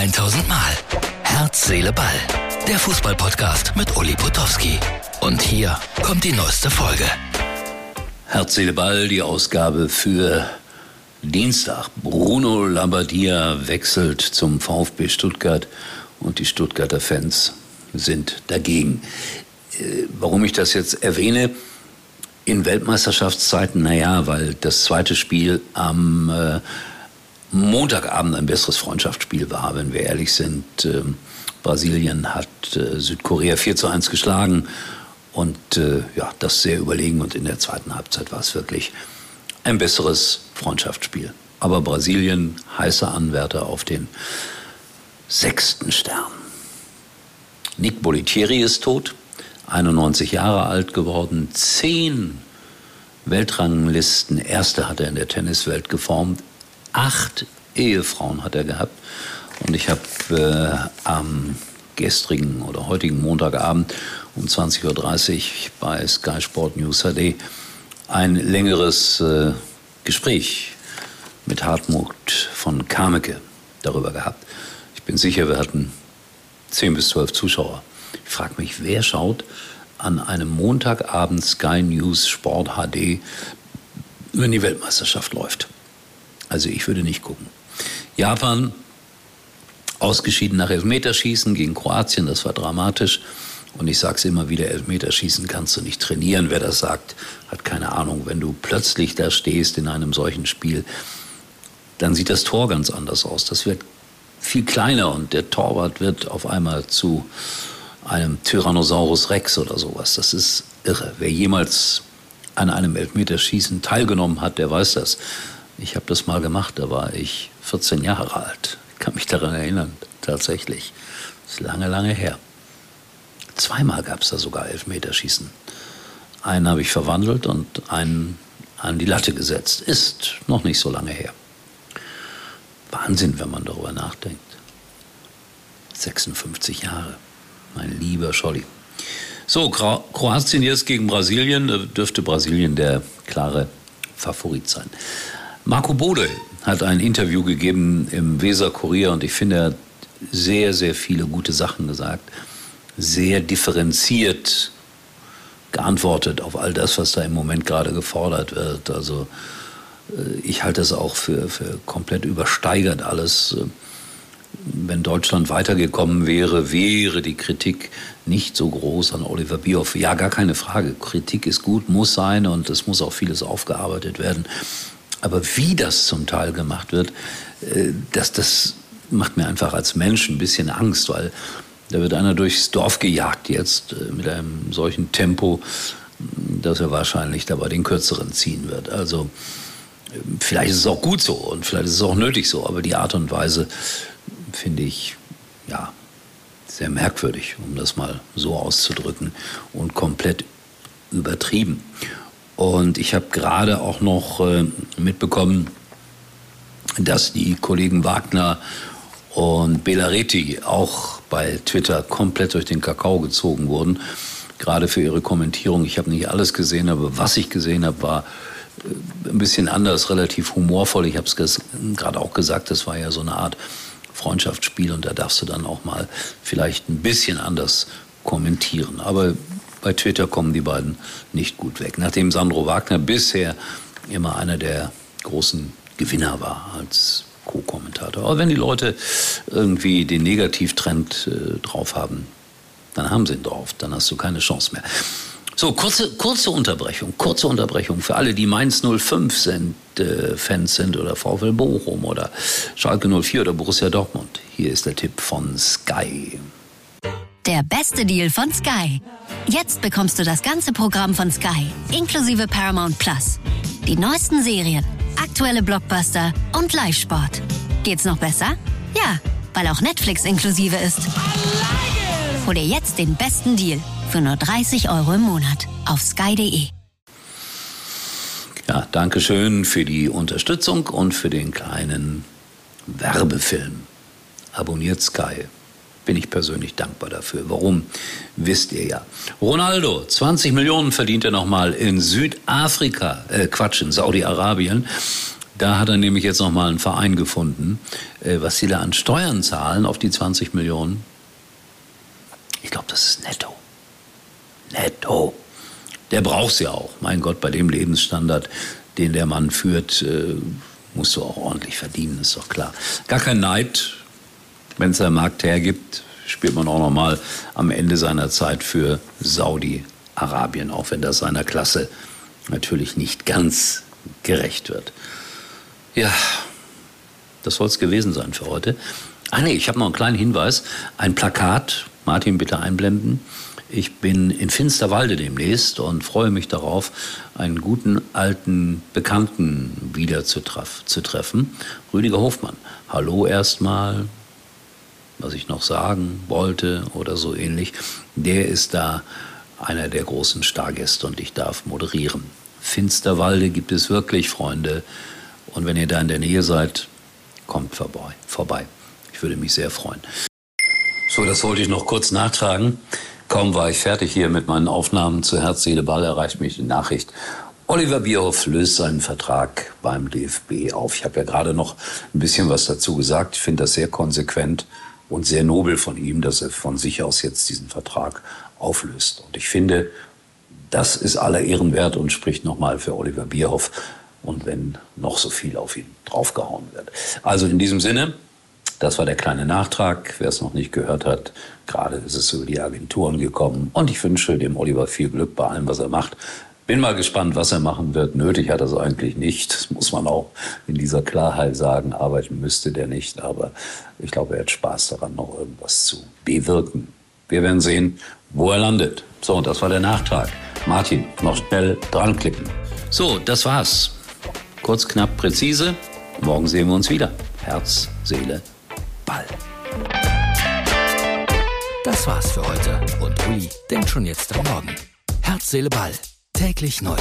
1000 Mal. Herz, Seele, Ball. Der Fußballpodcast mit Uli Potowski. Und hier kommt die neueste Folge. Herz, Seele, Ball, die Ausgabe für Dienstag. Bruno Labbadia wechselt zum VfB Stuttgart und die Stuttgarter Fans sind dagegen. Äh, warum ich das jetzt erwähne? In Weltmeisterschaftszeiten, naja, weil das zweite Spiel am äh, Montagabend ein besseres Freundschaftsspiel war, wenn wir ehrlich sind. Ähm, Brasilien hat äh, Südkorea 4 zu 1 geschlagen und äh, ja, das sehr überlegen und in der zweiten Halbzeit war es wirklich ein besseres Freundschaftsspiel. Aber Brasilien heißer Anwärter auf den sechsten Stern. Nick Bolitieri ist tot, 91 Jahre alt geworden, zehn Weltranglisten, erste hat er in der Tenniswelt geformt, acht Ehefrauen hat er gehabt. Und ich habe äh, am gestrigen oder heutigen Montagabend um 20.30 Uhr bei Sky Sport News HD ein längeres äh, Gespräch mit Hartmut von Kameke darüber gehabt. Ich bin sicher, wir hatten 10 bis 12 Zuschauer. Ich frage mich, wer schaut an einem Montagabend Sky News Sport HD, wenn die Weltmeisterschaft läuft? Also ich würde nicht gucken. Japan ausgeschieden nach Elfmeterschießen gegen Kroatien, das war dramatisch. Und ich sage es immer wieder, Elfmeterschießen kannst du nicht trainieren. Wer das sagt, hat keine Ahnung. Wenn du plötzlich da stehst in einem solchen Spiel, dann sieht das Tor ganz anders aus. Das wird viel kleiner und der Torwart wird auf einmal zu einem Tyrannosaurus Rex oder sowas. Das ist irre. Wer jemals an einem Elfmeterschießen teilgenommen hat, der weiß das. Ich habe das mal gemacht, da war ich 14 Jahre alt. Ich kann mich daran erinnern, tatsächlich. Das ist lange, lange her. Zweimal gab es da sogar Elfmeterschießen. Einen habe ich verwandelt und einen an die Latte gesetzt. Ist noch nicht so lange her. Wahnsinn, wenn man darüber nachdenkt. 56 Jahre, mein lieber Scholli. So, Kroatien jetzt gegen Brasilien. Da dürfte Brasilien der klare Favorit sein. Marco Bode hat ein Interview gegeben im Weser Kurier und ich finde, er hat sehr, sehr viele gute Sachen gesagt. Sehr differenziert geantwortet auf all das, was da im Moment gerade gefordert wird. Also äh, ich halte das auch für, für komplett übersteigert alles. Wenn Deutschland weitergekommen wäre, wäre die Kritik nicht so groß an Oliver Bierhoff. Ja, gar keine Frage. Kritik ist gut, muss sein und es muss auch vieles aufgearbeitet werden. Aber wie das zum Teil gemacht wird, äh, das, das macht mir einfach als Mensch ein bisschen Angst, weil da wird einer durchs Dorf gejagt jetzt äh, mit einem solchen Tempo, dass er wahrscheinlich dabei den Kürzeren ziehen wird. Also vielleicht ist es auch gut so und vielleicht ist es auch nötig so, aber die Art und Weise finde ich ja sehr merkwürdig, um das mal so auszudrücken und komplett übertrieben. Und ich habe gerade auch noch äh, mitbekommen, dass die Kollegen Wagner und Belareti auch bei Twitter komplett durch den Kakao gezogen wurden. Gerade für ihre Kommentierung. Ich habe nicht alles gesehen, aber was ich gesehen habe, war äh, ein bisschen anders, relativ humorvoll. Ich habe es gerade auch gesagt, das war ja so eine Art Freundschaftsspiel und da darfst du dann auch mal vielleicht ein bisschen anders kommentieren. Aber bei Twitter kommen die beiden nicht gut weg. Nachdem Sandro Wagner bisher immer einer der großen Gewinner war als Co-Kommentator. Aber wenn die Leute irgendwie den Negativtrend äh, drauf haben, dann haben sie ihn drauf. Dann hast du keine Chance mehr. So, kurze, kurze Unterbrechung, kurze Unterbrechung für alle, die Mainz 05 sind, äh, Fans sind oder VfL Bochum oder Schalke 04 oder Borussia Dortmund. Hier ist der Tipp von Sky. Der beste Deal von Sky. Jetzt bekommst du das ganze Programm von Sky, inklusive Paramount Plus. Die neuesten Serien, aktuelle Blockbuster und Live-Sport. Geht's noch besser? Ja, weil auch Netflix inklusive ist. Hol dir jetzt den besten Deal für nur 30 Euro im Monat auf sky.de. Ja, danke schön für die Unterstützung und für den kleinen Werbefilm. Abonniert Sky bin ich persönlich dankbar dafür. Warum, wisst ihr ja. Ronaldo, 20 Millionen verdient er nochmal in Südafrika, äh Quatsch, in Saudi-Arabien. Da hat er nämlich jetzt noch mal einen Verein gefunden, äh, was sie da an Steuern zahlen auf die 20 Millionen. Ich glaube, das ist netto. Netto. Der braucht's ja auch. Mein Gott, bei dem Lebensstandard, den der Mann führt, äh, musst du auch ordentlich verdienen, ist doch klar. Gar kein Neid, wenn es der Markt hergibt, spielt man auch noch mal am Ende seiner Zeit für Saudi-Arabien, auch wenn das seiner Klasse natürlich nicht ganz gerecht wird. Ja, das soll es gewesen sein für heute. Ah nee, ich habe noch einen kleinen Hinweis. Ein Plakat, Martin bitte einblenden. Ich bin in Finsterwalde demnächst und freue mich darauf, einen guten alten Bekannten wieder zu, zu treffen. Rüdiger Hofmann. Hallo erstmal, was ich noch sagen wollte oder so ähnlich. Der ist da einer der großen Stargäste und ich darf moderieren. Finsterwalde gibt es wirklich, Freunde. Und wenn ihr da in der Nähe seid, kommt vorbei. vorbei. Ich würde mich sehr freuen. So, das wollte ich noch kurz nachtragen. Kaum war ich fertig hier mit meinen Aufnahmen zu Herz, Seele, Ball, erreicht mich die Nachricht. Oliver Bierhoff löst seinen Vertrag beim DFB auf. Ich habe ja gerade noch ein bisschen was dazu gesagt. Ich finde das sehr konsequent und sehr nobel von ihm, dass er von sich aus jetzt diesen Vertrag auflöst. Und ich finde, das ist aller Ehren wert und spricht nochmal für Oliver Bierhoff. Und wenn noch so viel auf ihn draufgehauen wird. Also in diesem Sinne, das war der kleine Nachtrag. Wer es noch nicht gehört hat, gerade ist es über die Agenturen gekommen. Und ich wünsche dem Oliver viel Glück bei allem, was er macht. Bin mal gespannt, was er machen wird. Nötig hat er es eigentlich nicht. Das muss man auch in dieser Klarheit sagen. Arbeiten müsste der nicht. Aber ich glaube, er hat Spaß daran, noch irgendwas zu bewirken. Wir werden sehen, wo er landet. So, und das war der Nachtrag. Martin, noch schnell dran klicken. So, das war's. Kurz, knapp, präzise. Morgen sehen wir uns wieder. Herz, Seele, Ball. Das war's für heute. Und Uli denkt schon jetzt am Morgen. Herz, Seele, Ball. Täglich neu.